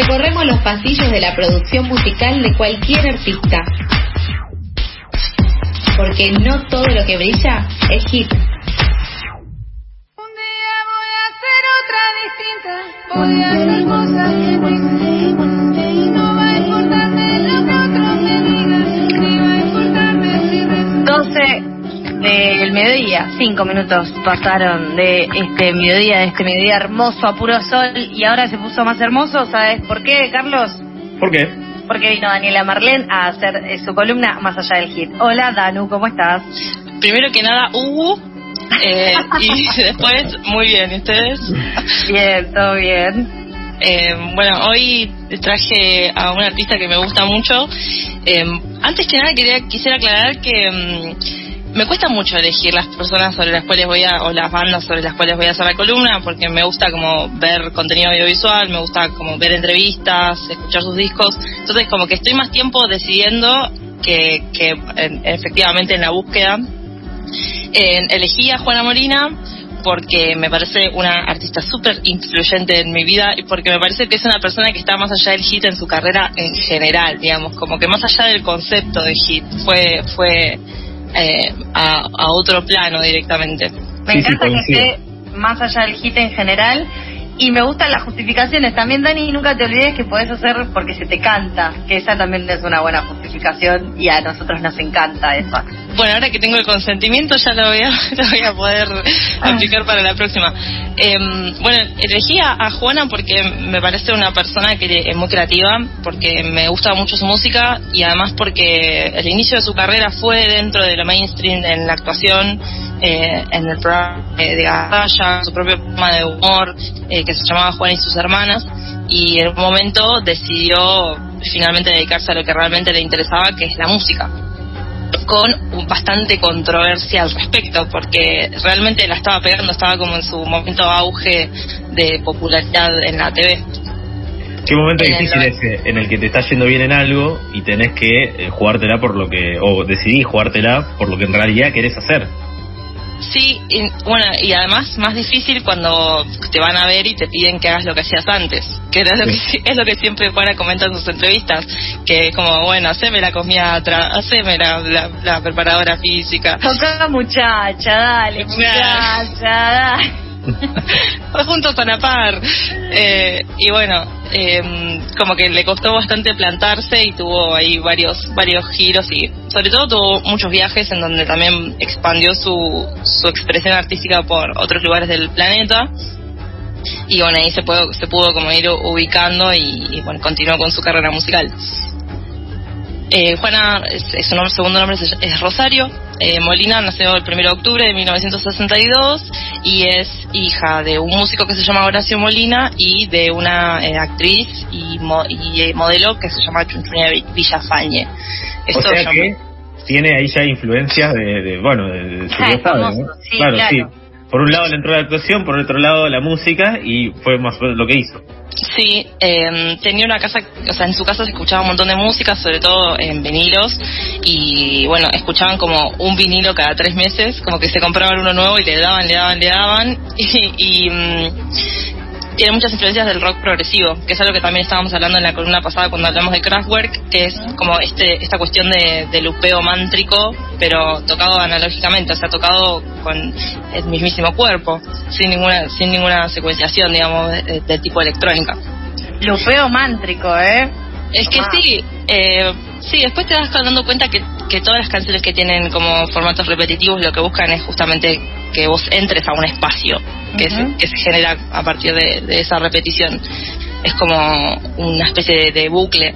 Recorremos los pasillos de la producción musical de cualquier artista. Porque no todo lo que brilla es hit. Un día voy a hacer otra distinta. Voy a hacer cosas no va a importarme del mediodía, 5 minutos pasaron de este mediodía, de este mediodía hermoso a puro sol y ahora se puso más hermoso, ¿sabes por qué, Carlos? ¿Por qué? Porque vino Daniela Marlén a hacer eh, su columna Más allá del hit. Hola Danu, ¿cómo estás? Primero que nada, Hugo. eh, y después, muy bien, ¿y ustedes? Bien, todo bien. Eh, bueno, hoy traje a un artista que me gusta mucho. Eh, antes que nada, quería, quisiera aclarar que mm, me cuesta mucho elegir las personas sobre las cuales voy a, o las bandas sobre las cuales voy a hacer la columna, porque me gusta como ver contenido audiovisual, me gusta como ver entrevistas, escuchar sus discos. Entonces, como que estoy más tiempo decidiendo que, que en- efectivamente en la búsqueda. Eh, elegí a Juana Molina porque me parece una artista súper influyente en mi vida y porque me parece que es una persona que está más allá del hit en su carrera en general, digamos, como que más allá del concepto de hit, fue fue eh, a, a otro plano directamente. Me Sí, sí, encanta que esté más allá del hit en general y me gustan las justificaciones. También, Dani, nunca te olvides que podés hacer porque se te canta, que esa también es una buena justificación y a nosotros nos encanta eso. Bueno, ahora que tengo el consentimiento ya lo voy a, lo voy a poder aplicar para la próxima. Em, bueno, elegí a, a Juana porque me parece una persona que es muy creativa, porque me gusta mucho su música y además porque el inicio de su carrera fue dentro de lo mainstream en la actuación, eh, en el programa eh, de Gaya, su propio programa de humor eh, que se llamaba Juana y sus hermanas y en un momento decidió finalmente dedicarse a lo que realmente le interesaba, que es la música con bastante controversia al respecto, porque realmente la estaba pegando, estaba como en su momento auge de popularidad en la TV. Qué momento En el difícil noven- ese en el que te está yendo bien en algo y tenés que eh, jugártela por lo que, o decidís jugártela por lo que en realidad querés hacer. Sí, y, bueno, y además más difícil cuando te van a ver y te piden que hagas lo que hacías antes, que era lo que, es lo que siempre Juana comenta en sus entrevistas, que es como, bueno, haceme la cosmiatra, haceme la, la, la preparadora física, Toca muchacha, dale, muchacha, dale. Juntos a la par. Eh, y bueno, eh, como que le costó bastante plantarse y tuvo ahí varios varios giros y sobre todo tuvo muchos viajes en donde también expandió su, su expresión artística por otros lugares del planeta. Y bueno, ahí se pudo, se pudo como ir ubicando y, y, bueno, continuó con su carrera musical. Eh, Juana, su nombre, segundo nombre es, es Rosario. Eh, Molina nació el 1 de octubre de 1962 y es hija de un músico que se llama Horacio Molina y de una eh, actriz y, mo- y, eh, modelo que se llama Chunchunia Vi- Villafañe. O Esto sea ya- que tiene ahí ya influencias de, de, bueno, de, de su Ah, famoso, ¿no? sí, claro, claro. sí. Por un lado le entró la actuación, por otro lado la música y fue más o menos lo que hizo. Sí, eh, tenía una casa, o sea, en su casa se escuchaba un montón de música, sobre todo en vinilos, y bueno, escuchaban como un vinilo cada tres meses, como que se compraban uno nuevo y le daban, le daban, le daban, y, y, mm, tiene muchas influencias del rock progresivo, que es algo que también estábamos hablando en la columna pasada cuando hablamos de Kraftwerk, que es como este esta cuestión de, de lupeo mántrico, pero tocado analógicamente, o sea, tocado con el mismísimo cuerpo, sin ninguna sin ninguna secuenciación, digamos, de, de tipo electrónica. Lupeo mántrico, ¿eh? Es que sí, eh, sí, después te vas dando cuenta que, que todas las canciones que tienen como formatos repetitivos lo que buscan es justamente que vos entres a un espacio que, se, que se genera a partir de, de esa repetición. Es como una especie de, de bucle.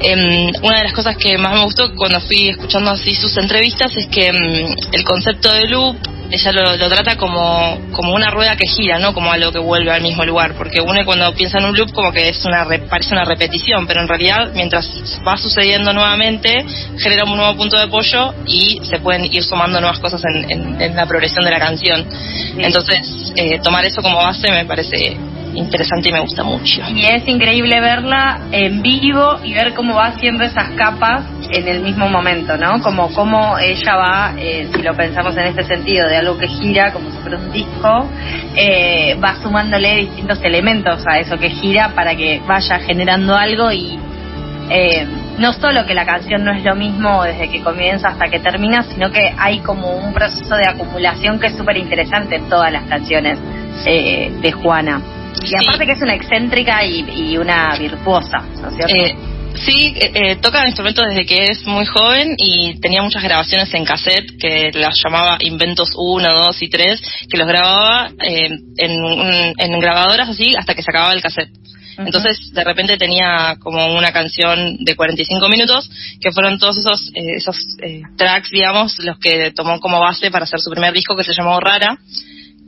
Em, una de las cosas que más me gustó cuando fui escuchando así sus entrevistas es que em, el concepto de loop ella lo, lo trata como, como una rueda que gira, no como algo que vuelve al mismo lugar, porque uno cuando piensa en un loop como que es una re- parece una repetición, pero en realidad mientras va sucediendo nuevamente genera un nuevo punto de apoyo y se pueden ir sumando nuevas cosas en, en- en la progresión de la canción. Entonces, eh, tomar eso como base me parece interesante y me gusta mucho. Y es increíble verla en vivo y ver cómo va haciendo esas capas en el mismo momento, ¿no? Como cómo ella va, eh, si lo pensamos en este sentido, de algo que gira, como si fuera un disco, eh, va sumándole distintos elementos a eso que gira para que vaya generando algo y eh, no solo que la canción no es lo mismo desde que comienza hasta que termina, sino que hay como un proceso de acumulación que es súper interesante en todas las canciones eh, de Juana. Y Sí. aparte que es una excéntrica y, y una virtuosa, ¿no es cierto? Eh, sí, eh, eh, toca instrumentos desde que es muy joven y tenía muchas grabaciones en cassette que las llamaba Inventos 1, 2 y 3, que los grababa eh, en, en grabadoras así hasta que se acababa el cassette. Entonces, de repente tenía como una canción de 45 minutos, que fueron todos esos eh, esos eh, tracks, digamos, los que tomó como base para hacer su primer disco que se llamó Rara,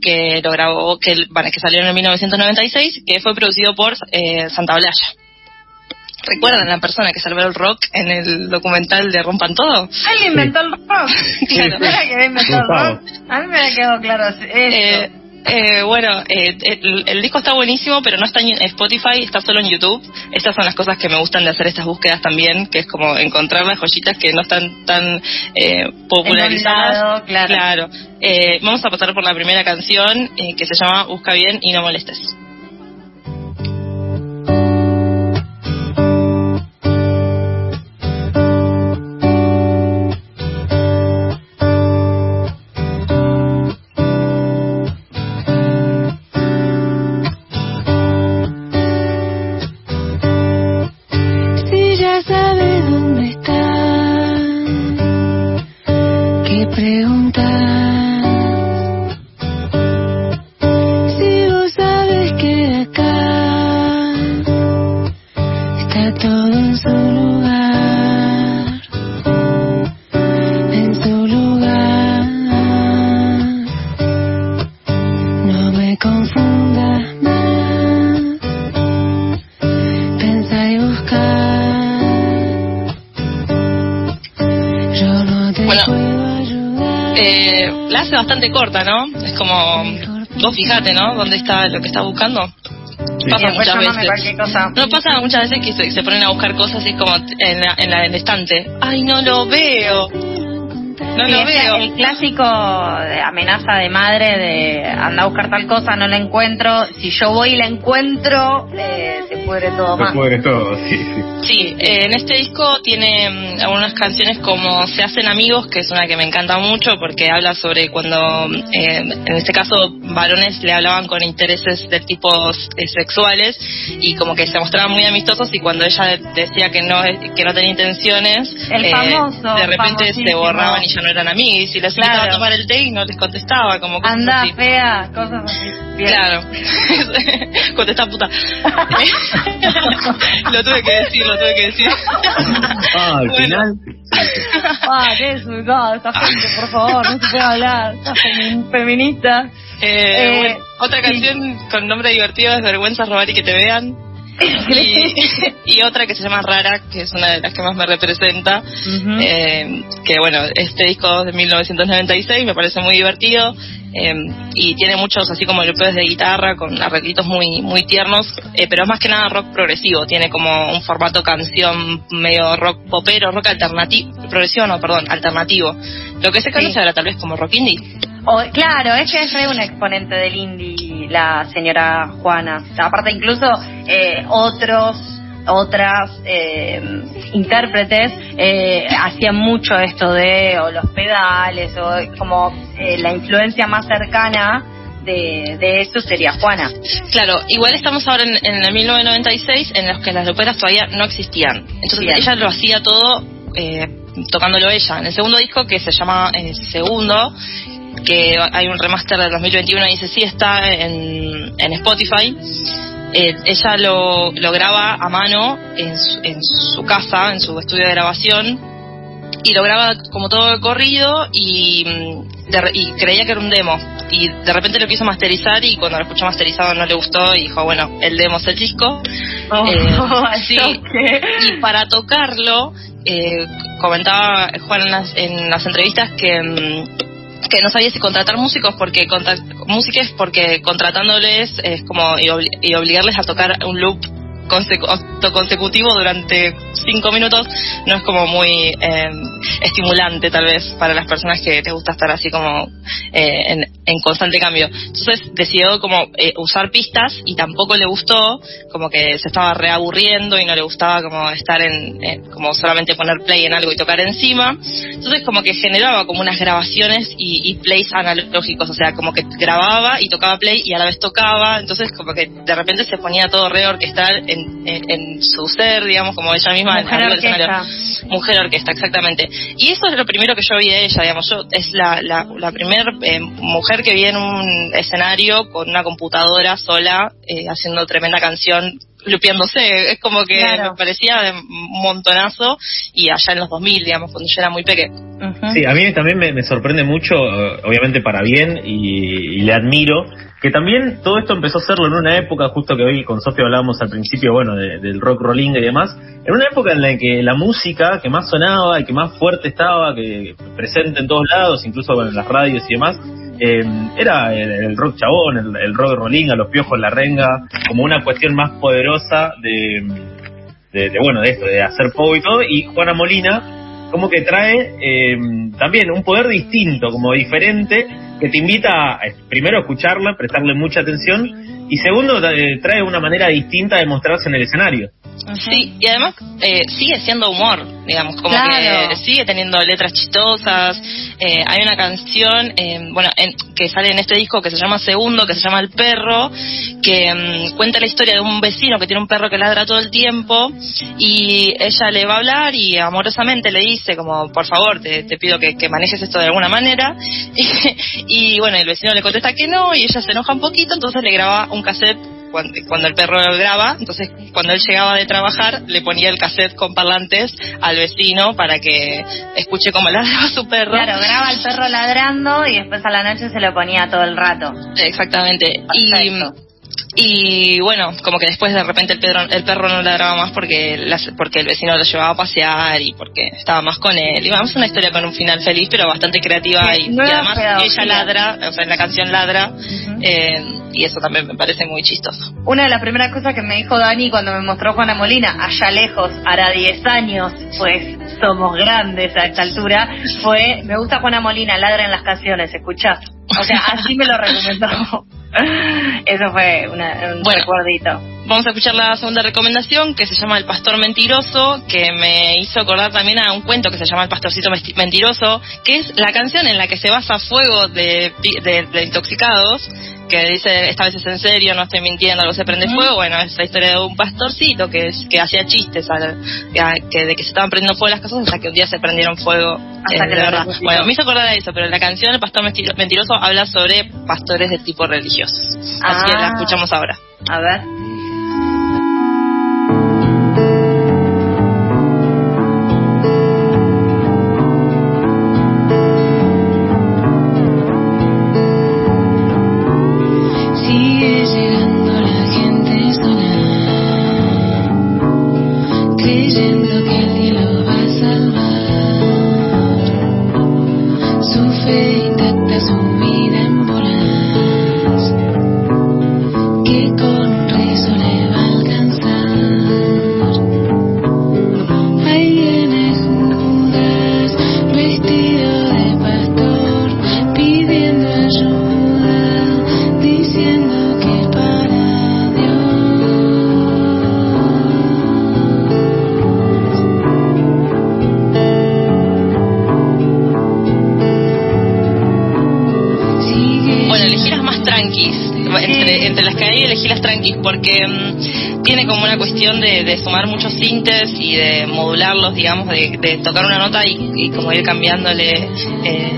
que lo grabó, que, bueno, que salió en el 1996, que fue producido por eh, Santa Blaya. ¿Recuerdan la persona que salvó el rock en el documental de Rompan Todo? Él inventó el rock. Claro. ¿No era que inventó el rock? A mí me había quedado claro eso. Eh, eh, bueno, eh, el, el disco está buenísimo, pero no está en Spotify, está solo en YouTube. Estas son las cosas que me gustan de hacer estas búsquedas también, que es como encontrar las joyitas que no están tan eh, popularizadas. Lado, claro. Eh, vamos a pasar por la primera canción eh, que se llama Busca bien y no molestes. La hace bastante corta, ¿no? Es como, vos fijate, ¿no? ¿Dónde está lo que está buscando? Sí. Pasa después muchas veces. cosa. No pasa muchas veces que se, se ponen a buscar cosas y es como en la, en la del estante. Ay, no lo veo. No Sí, lo veo. El clásico de amenaza de madre de anda a buscar tal cosa, no la encuentro. Si yo voy y la encuentro, eh, se pudre todo Se más. pudre todo, sí, sí. Sí, eh, en este disco tiene mm, algunas canciones como Se hacen amigos, que es una que me encanta mucho porque habla sobre cuando, eh, en este caso, varones le hablaban con intereses de tipos eh, sexuales y como que se mostraban muy amistosos y cuando ella de- decía que no que no tenía intenciones, El eh, famoso, de repente se borraban y ya no eran amigos y les invitaba Claro. a tomar el té y no les contestaba, como cosas Anda así. fea, cosas así. Bien. Claro. Contesta puta. lo tuve que decir, lo tuve que decir. Ah, al Bueno. final. Ah, qué desubicado esta gente, por favor, no se puede hablar. Esta femi- feminista. Eh, Eh, bueno, otra sí. canción con nombre divertido es Vergüenza robar y que te vean. Y, y otra que se llama Rara, que es una de las que más me representa. Eh, que bueno, este disco es de 1996, me parece muy divertido. eh, y tiene muchos así como golpeos de guitarra con arreglitos muy muy tiernos, eh, pero es más que nada rock progresivo, tiene como un formato canción medio rock popero, rock alternativo, progresivo no, perdón, alternativo. Lo que se conoce Sí. ahora tal vez como rock indie. O- claro, es que es re una exponente del indie, la señora Juana. Aparte, incluso eh, otros, otras eh, intérpretes eh, hacían mucho esto de o los pedales o como eh, la influencia más cercana de, de eso sería Juana. Claro, igual estamos ahora en, en el 1996 en los que las loperas todavía no existían. Entonces Bien. ella lo hacía todo eh, tocándolo ella. En el segundo disco que se llama eh, Segundo, que hay un remaster del 2021 y dice sí está en, en Spotify. eh, ella lo, lo graba a mano en su, en su casa, en su estudio de grabación y lo graba como todo corrido y, mm, de re- y creía que era un demo y de repente lo quiso masterizar y cuando lo escuchó masterizado no le gustó y dijo bueno el demo es el disco Eh, sí. choque. y para tocarlo eh, comentaba Juan en las, en las entrevistas que mm, que no sabía si contratar músicos porque contra- músicos porque contratándoles es como y, obli- y obligarles a tocar un loop consecu- autoconsecutivo durante cinco minutos no es como muy eh, estimulante tal vez para las personas que les gusta estar así como eh, en, en constante cambio. Entonces decidió como eh, usar pistas y tampoco le gustó como que se estaba reaburriendo y no le gustaba como estar en, como solamente poner play en algo y tocar encima. Entonces como que generaba como unas grabaciones y, y plays analógicos, o sea, como que grababa y tocaba play y a la vez tocaba, entonces como que de repente se ponía todo reorquestal en, en, en su ser, digamos, como ella misma. Mujer orquesta. escenario. Mujer orquesta, exactamente. Y eso es lo primero que yo vi de ella, digamos, yo es la, la, la primera mujer que vi en un escenario con una computadora sola, eh, haciendo tremenda canción lupiándose, es como que Claro. me parecía de un montonazo y allá en los 2000, digamos, cuando yo era muy pequeña. Ujú. Sí, a mí también me, me sorprende mucho, eh, obviamente para bien, y, y le admiro, que también todo esto empezó a hacerlo en una época, justo que hoy con Sofía hablábamos al principio, bueno, de- del rock rolling y demás, en una época en la que la música que más sonaba y que más fuerte estaba, que presente en todos lados, incluso bueno, en las radios y demás, eh, era el, rock chabón, el, el rock rolling, a los piojos, la renga, como una cuestión más poderosa de, de, de, bueno, de esto, de hacer pop y todo, y Juana Molina como que trae eh, también un poder distinto, como diferente, que te invita a, primero a escucharla, prestarle mucha atención, y segundo eh, trae una manera distinta de mostrarse en el escenario. Sí, y además eh, sigue siendo humor, digamos, como Claro. que sigue teniendo letras chistosas. eh, hay una canción, eh, bueno, en- que sale en este disco que se llama Segundo, que se llama El Perro, que mm, cuenta la historia de un vecino que tiene un perro que ladra todo el tiempo y ella le va a hablar y amorosamente le dice como, por favor, te, te pido que, que manejes esto de alguna manera. y bueno, el vecino le contesta que no y ella se enoja un poquito, entonces le graba un cassette cuando, cuando el perro lo graba, entonces cuando él llegaba de trabajar le ponía el cassette con parlantes al vecino para que escuche cómo ladraba su perro. Claro, graba al perro ladrando y después a la noche se lo ponía todo el rato. Exactamente. Perfecto. y bueno, como que después de repente el, perro el perro no ladraba más porque, las- porque el vecino lo llevaba a pasear y porque estaba más con él. Y vamos, una historia con un final feliz, pero bastante creativa. Sí, y, y además ella ladra, o sea, en la canción ladra, eh, y eso también me parece muy chistoso. Una de las primeras cosas que me dijo Dani cuando me mostró Juana Molina, allá lejos, hará 10 años, pues somos grandes a esta altura, fue, me gusta Juana Molina, ladra en las canciones, escuchás. O sea, así me lo recomendó. Eso fue una- un Bueno. recuerdito. Vamos a escuchar la segunda recomendación que se llama El Pastor Mentiroso, que me hizo acordar también a un cuento que se llama El Pastorcito Mentiroso, que es la canción en la que se basa Fuego de, de, de Intoxicados, que dice, esta vez es en serio, no estoy mintiendo, algo se prende fuego. Bueno, es la historia de un pastorcito que, que hacía chistes al- que, que de que se estaban prendiendo fuego las cosas hasta que un día se prendieron fuego. Hasta eh, que de verdad. Bueno, me hizo acordar a eso, pero la canción El Pastor Mentiroso habla sobre pastores de tipo religioso. Así que la Ah. escuchamos ahora. A ver. Tranquis. Entre, entre las que hay, elegí las tranquis porque mm, tiene como una cuestión de, de sumar muchos sintes y de modularlos, digamos, de, de tocar una nota y, y como ir cambiándole eh,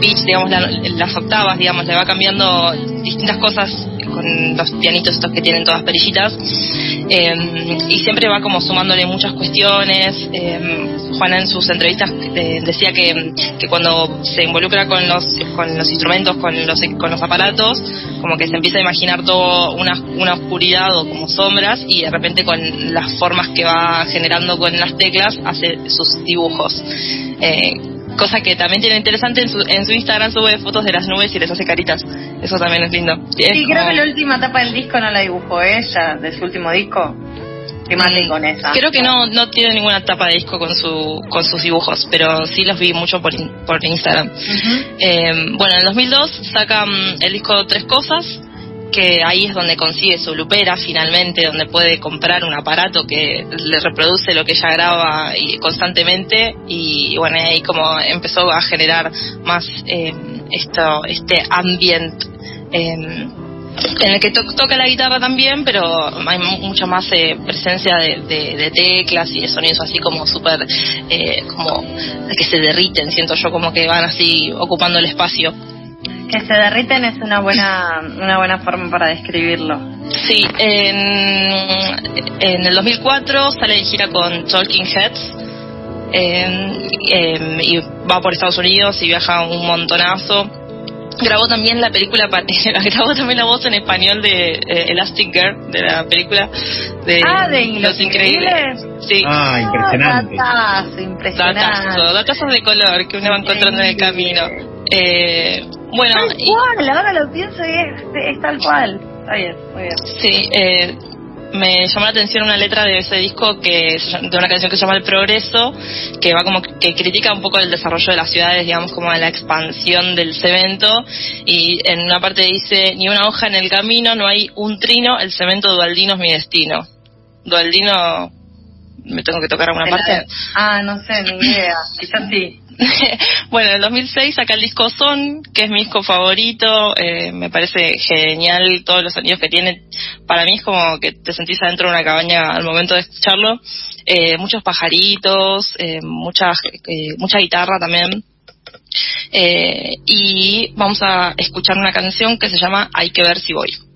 pitch, digamos, la- las octavas, digamos, le va cambiando distintas cosas con los pianitos estos que tienen todas perillitas. Eh, y siempre va como sumándole muchas cuestiones. Eh, Juana en sus entrevistas eh, decía que, que cuando se involucra con los, con los instrumentos, con los, con los aparatos, como que se empieza a imaginar todo una, una oscuridad o como sombras y de repente con las formas que va generando con las teclas hace sus dibujos. Eh, cosa que también tiene interesante en su, en su Instagram sube fotos de las nubes y les hace caritas. Eso también es lindo. Sí, Es creo como- que la última tapa del disco no la dibujó ella, de su último disco. Qué mate con esa. Creo que no, no tiene ninguna tapa de disco con su con sus dibujos, pero sí los vi mucho por, por Instagram. Eh, bueno, en el 2002 sacan el disco Tres Cosas, que ahí es donde consigue su lupera finalmente, donde puede comprar un aparato que le reproduce lo que ella graba y, constantemente y bueno, ahí como empezó a generar más eh, esto este ambiente eh, en el que to- toca la guitarra también, pero hay mu- mucha más eh, presencia de teclas y de sonidos así como súper, eh, como que se derriten, siento yo como que van así ocupando el espacio. Que se derriten es una buena una buena forma para describirlo. Sí, en, en el 2004 sale de gira con Talking Heads eh, eh, y va por Estados Unidos y viaja un montonazo. Grabó también la película, grabó también la voz en español de eh, Elastic Girl, de la película de, Ah, de Los Increíbles. Sí. Ah, impresionante. Datazo, impresionante. Datazo, de color que uno va encontrando en el camino. Eh, bueno, Tal y- cual, ahora lo pienso y es, es tal cual. Está bien, muy bien. Sí, eh, me llamó la atención una letra de ese disco que de una canción que se llama El Progreso, que va como que critica un poco el desarrollo de las ciudades, digamos como de la expansión del cemento y en una parte dice ni una hoja en el camino, no hay un trino, el cemento dualdino es mi destino. Dualdino me tengo que tocar alguna parte. Ah, no sé, ni idea. Quizás sí. bueno, en el 2006 saca el disco Son, que es mi disco favorito, eh, me parece genial todos los sonidos que tiene. Para mí es como que te sentís adentro de una cabaña al momento de escucharlo. Eh, muchos pajaritos, eh, mucha, eh, mucha guitarra también. Y vamos a escuchar una canción que se llama Hay que ver si voy.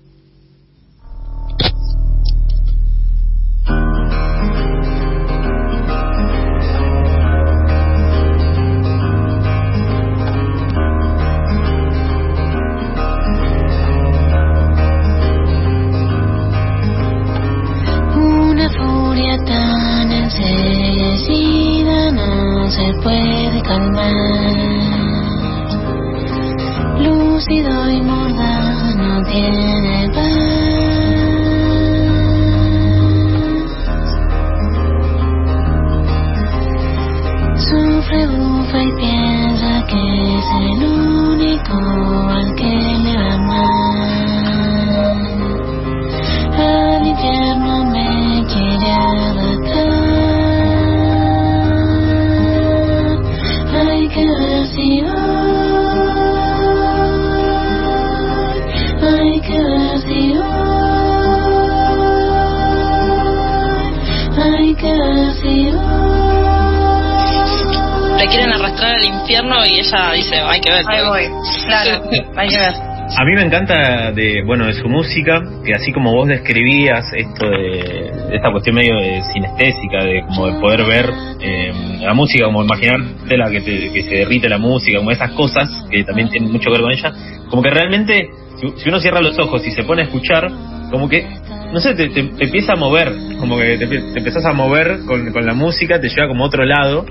Hay que ver. Ahí voy. Claro, hay que ver. A mí me encanta de bueno de su música, que así como vos describías esto de, de esta cuestión medio de sinestésica, de como de poder ver eh, la música, como imaginarte la que, te- que se derrite la música, como esas cosas que también tienen mucho que ver con ella, como que realmente si, si uno cierra los ojos y se pone a escuchar, como que no sé, te, te- te empieza a mover, como que te, te empezás a mover con, con la música, te lleva como a otro lado.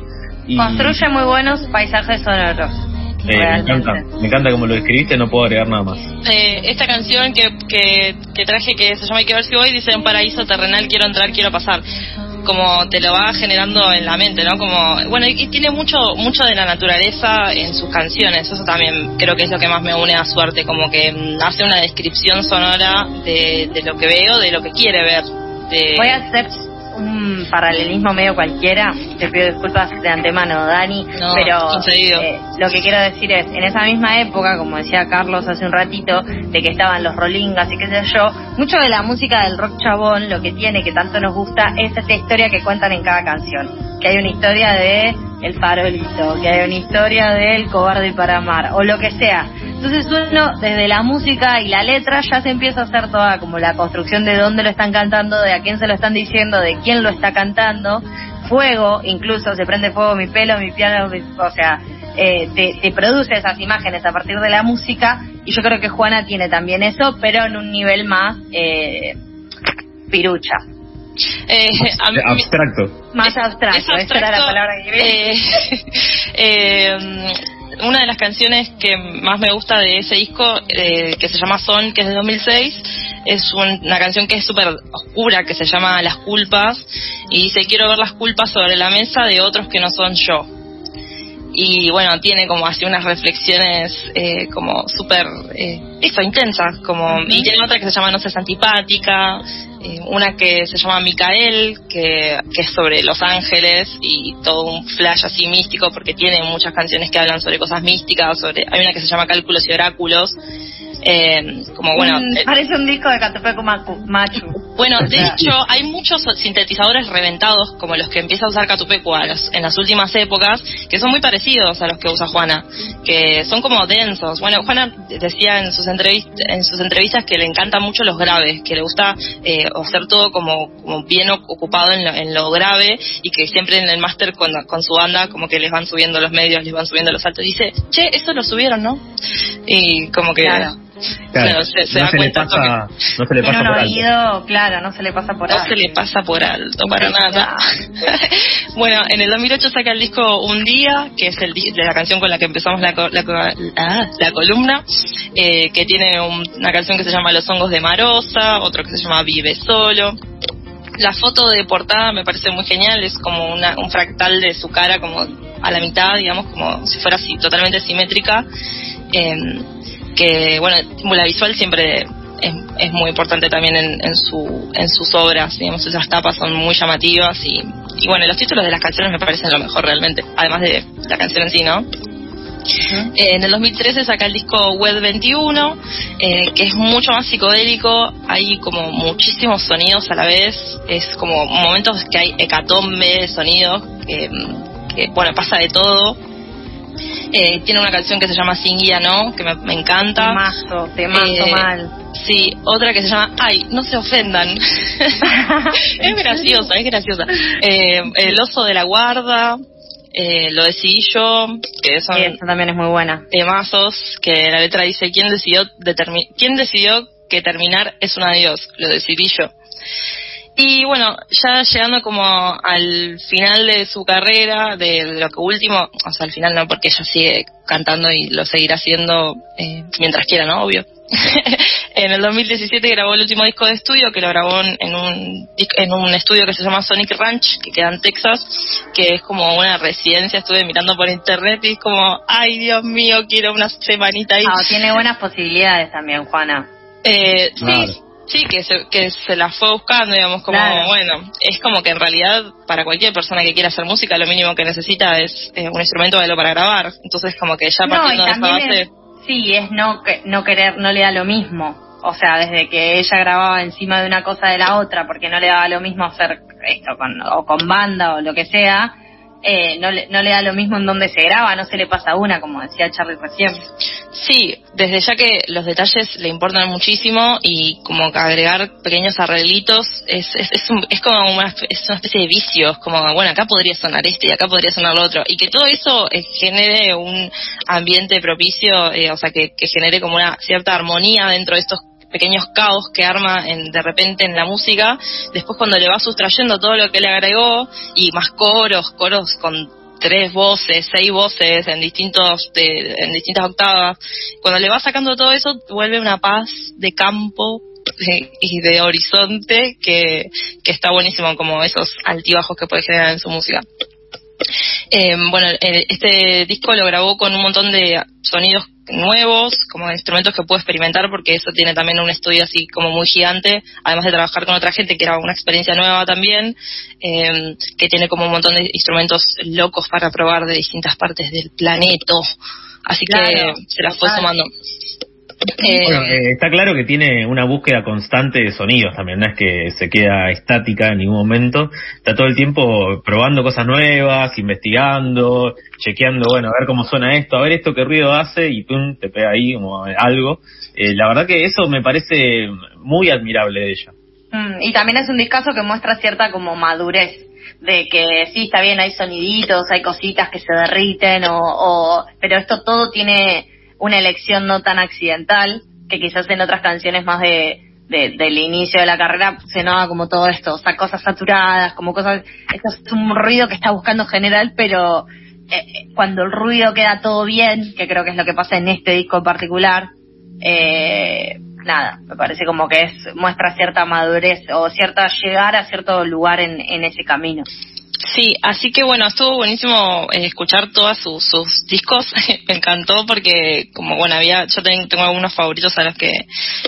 Y, Construye muy buenos paisajes sonoros. Eh, me encanta, me encanta como lo describiste, no puedo agregar nada más. Eh, esta canción que, que, que traje que se llama Hay que ver si voy dice un paraíso terrenal quiero entrar quiero pasar como te lo va generando en la mente no como bueno y, y tiene mucho mucho de la naturaleza en sus canciones. Eso también creo que es lo que más me une a su arte como que mm, hace una descripción sonora de, de lo que veo de lo que quiere ver de Voy a hacer un paralelismo medio cualquiera. Te pido disculpas de antemano, Dani. No, pero eh, lo que quiero decir es, en esa misma época, como decía Carlos hace un ratito, de que estaban los rolingas y qué sé yo, mucho de la música del rock chabón, lo que tiene, que tanto nos gusta, es esta historia que cuentan en cada canción. Que hay una historia de El Farolito, que hay una historia de El Cobarde para Amar, o lo que sea. Entonces uno, desde la música y la letra, ya se empieza a hacer toda como la construcción de dónde lo están cantando, de a quién se lo están diciendo, de quién lo está cantando. Fuego, incluso se prende fuego mi pelo, mi piano, mi- o sea, eh, te, te produce esas imágenes a partir de la música. Y yo creo que Juana tiene también eso, pero en un nivel más eh, pirucha. Eh, a mí- Abstracto. Más abstracto, es esa era la palabra que quería. eh, eh, una de las canciones que más me gusta de ese disco, eh, que se llama Son, que es de 2006, es un- una canción que es súper oscura, que se llama Las culpas, y dice, quiero ver las culpas sobre la mesa de otros que no son yo. Y bueno, tiene como así unas reflexiones eh, como súper, eh, eso, intensas, como, y tiene otra que se llama No seas antipática, eh, una que se llama Micael, que, que es sobre Los Ángeles y todo un flash así místico, porque tiene muchas canciones que hablan sobre cosas místicas, sobre hay una que se llama Cálculos y Oráculos, eh, como bueno... Un- eh, parece un disco de Catupecu Machu. Bueno, de hecho, hay muchos sintetizadores reventados, como los que empieza a usar Catupecu a los- en las últimas épocas, que son muy parecidos a los que usa Juana, que son como densos. Bueno, Juana decía en sus, entrevist en sus entrevistas que le encantan mucho los graves, que le gusta eh, hacer todo como, como bien ocupado en lo, en lo grave y que siempre en el máster con, con su banda como que les van subiendo los medios, les van subiendo los altos. Dice, che, eso lo subieron, ¿no? Y como que... Claro. Claro, Claro, se- se no, da se le pasa, no se le pasa un por alto. oído, claro, no se le pasa por no alto. se le pasa por alto para nada. bueno, en el 2008 saca el disco Un Día, que es el di- de la canción con la que empezamos la, co- la, ah, la columna, eh, que tiene un- una canción que se llama Los hongos de Marosa, otro que se llama Vive Solo. La foto de portada me parece muy genial, es como una- un fractal de su cara como a la mitad, digamos, como si fuera así, totalmente simétrica. Eh, que, bueno, la visual siempre es, es muy importante también en, en, su, en sus obras, digamos, esas tapas son muy llamativas y, y bueno, los títulos de las canciones me parecen lo mejor realmente, además de la canción en sí, ¿no? Eh, en el 2013 saca el disco Web 21, eh, que es mucho más psicodélico, hay como muchísimos sonidos a la vez, es como momentos que hay hecatombe de sonidos, que, que, bueno, pasa de todo. Eh, tiene una canción que se llama Sin Guía No, que me, me encanta. Temazo, temazo Eh, mal. Sí, otra que se llama Ay, no se ofendan. es graciosa, es graciosa. Eh, el oso de la guarda, eh, lo decidí yo, que son también es muy buena. temazos, que la letra dice, ¿quién decidió, ¿quién decidió que terminar es un adiós? Lo decidí yo. Y bueno, ya llegando como al final de su carrera, de lo que último, o sea, al final no, porque ella sigue cantando y lo seguirá haciendo eh, mientras quiera, ¿no? Obvio. en el 2017 grabó el último disco de estudio, que lo grabó en un, en un estudio que se llama Sonic Ranch, que queda en Texas, que es como una residencia, estuve mirando por internet y es como, ay Dios mío, quiero una semanita ahí. Ah, tiene buenas posibilidades también, Juana. Eh, Claro. Sí, sí, que se, que se la fue buscando, digamos, como, Claro. bueno, es como que en realidad para cualquier persona que quiera hacer música lo mínimo que necesita es eh, un instrumento de lo para grabar. Entonces como que ya No, y partiendo de esa base... es, sí, es no, no querer, no le da lo mismo. O sea, desde que ella grababa encima de una cosa de la otra, porque no le daba lo mismo hacer esto con, o con banda o lo que sea, eh, no, le, no le da lo mismo en donde se graba, no se le pasa una, como decía Charlie recién. Sí, desde ya que los detalles le importan muchísimo y como que agregar pequeños arreglitos es, es, es, un- es como una, es una especie de vicio, es como, bueno, acá podría sonar este y acá podría sonar lo otro. Y que todo eso eh, genere un ambiente propicio, eh, o sea, que, que genere como una cierta armonía dentro de estos pequeños caos que arma en, de repente en la música, después cuando le va sustrayendo todo lo que le agregó y más coros, coros con tres voces, seis voces en distintos de- en distintas octavas. Cuando le va sacando todo eso, vuelve una paz de campo de- y de horizonte que, que está buenísimo, como esos altibajos que puede generar en su música. Eh, bueno, este disco lo grabó con un montón de sonidos nuevos, como instrumentos que puedo experimentar, porque eso tiene también un estudio así como muy gigante, además de trabajar con otra gente, que era una experiencia nueva también, eh, que tiene como un montón de instrumentos locos para probar de distintas partes del planeta. Así Claro, que se las fue sumando. Eh, Bueno, eh, está claro que tiene una búsqueda constante de sonidos también, no es que se queda estática en ningún momento, está todo el tiempo probando cosas nuevas, investigando, chequeando, bueno, a ver cómo suena esto, a ver esto qué ruido hace y pum, te pega ahí como algo. Eh, la verdad que eso me parece muy admirable de ella. Mm, y también es un discazo que muestra cierta como madurez de que sí está bien hay soniditos hay cositas que se derriten o, o pero esto todo tiene una elección no tan accidental que quizás en otras canciones más de de- del inicio de la carrera se nota como todo esto, o sea, cosas saturadas, como cosas, esto es un ruido que está buscando general, pero eh, cuando el ruido queda todo bien, que creo que es lo que pasa en este disco en particular, eh, nada, me parece como que es muestra cierta madurez o cierta llegar a cierto lugar en ese camino. Sí, así que bueno, estuvo buenísimo eh, escuchar todos sus, sus discos. Me encantó porque, como bueno, había, yo ten- tengo algunos favoritos a los que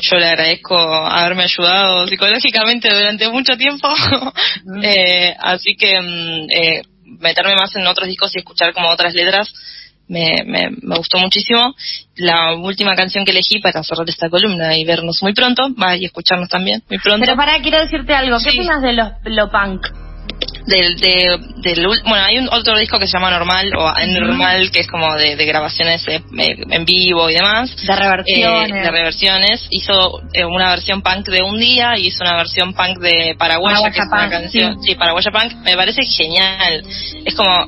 yo le agradezco haberme ayudado psicológicamente durante mucho tiempo. Eh, así que mm, eh, meterme más en otros discos y escuchar como otras letras me, me, me gustó muchísimo. La última canción que elegí para cerrar esta columna y vernos muy pronto, va y escucharnos también muy pronto. Pero para, quiero decirte algo, ¿qué Sí. opinas de los, lo punk? Del, de, del bueno hay un otro disco que se llama normal o normal que es como de, de grabaciones eh, eh, en vivo y demás. De reversiones. Eh, de reversiones. Hizo eh, una versión punk de un día y hizo una versión punk de Paraguaya, Paraguaya que es una canción. sí. sí Paraguaya punk me parece genial. Es como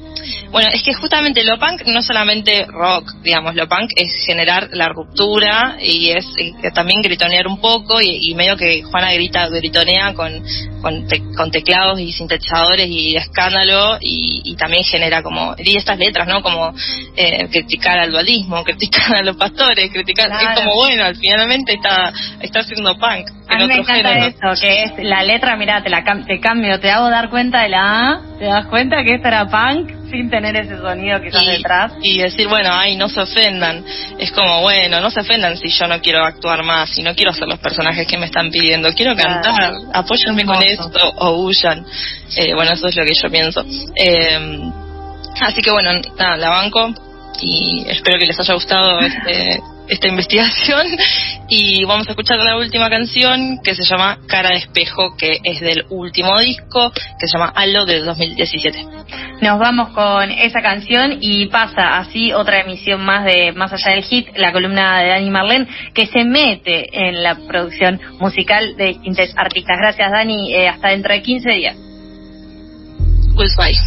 bueno es que justamente lo punk no solamente rock digamos lo punk es generar la ruptura y es también gritonear un poco y, y medio que Juana grita gritonea con con, te- con teclados y sintetizadores y escándalo y, y también genera como y estas letras no como eh, criticar al dualismo criticar a los pastores criticar Claro. es como bueno al finalmente está está haciendo punk A mí me encanta género eso, que es la letra, mira, te la te cambio, te hago dar cuenta de la A, te das cuenta que esto era punk sin tener ese sonido quizás y, detrás. y decir, bueno, ay, no se ofendan. Es como, bueno, no se ofendan si yo no quiero actuar más, si no quiero ser los personajes que me están pidiendo. Quiero cantar, apóyenme con esto o huyan. Eh, bueno, eso es lo que yo pienso. Eh, así que bueno, nada, la banco y espero que les haya gustado este, esta investigación. Y vamos a escuchar la última canción que se llama Cara de Espejo, que es del último disco, que se llama Halo del 2017. Nos vamos con esa canción y pasa así otra emisión más de Más allá del hit, la columna de Dani Marlene, que se mete en la producción musical de distintos artistas. Gracias Dani, Eh, hasta dentro de 15 días. Goodbye.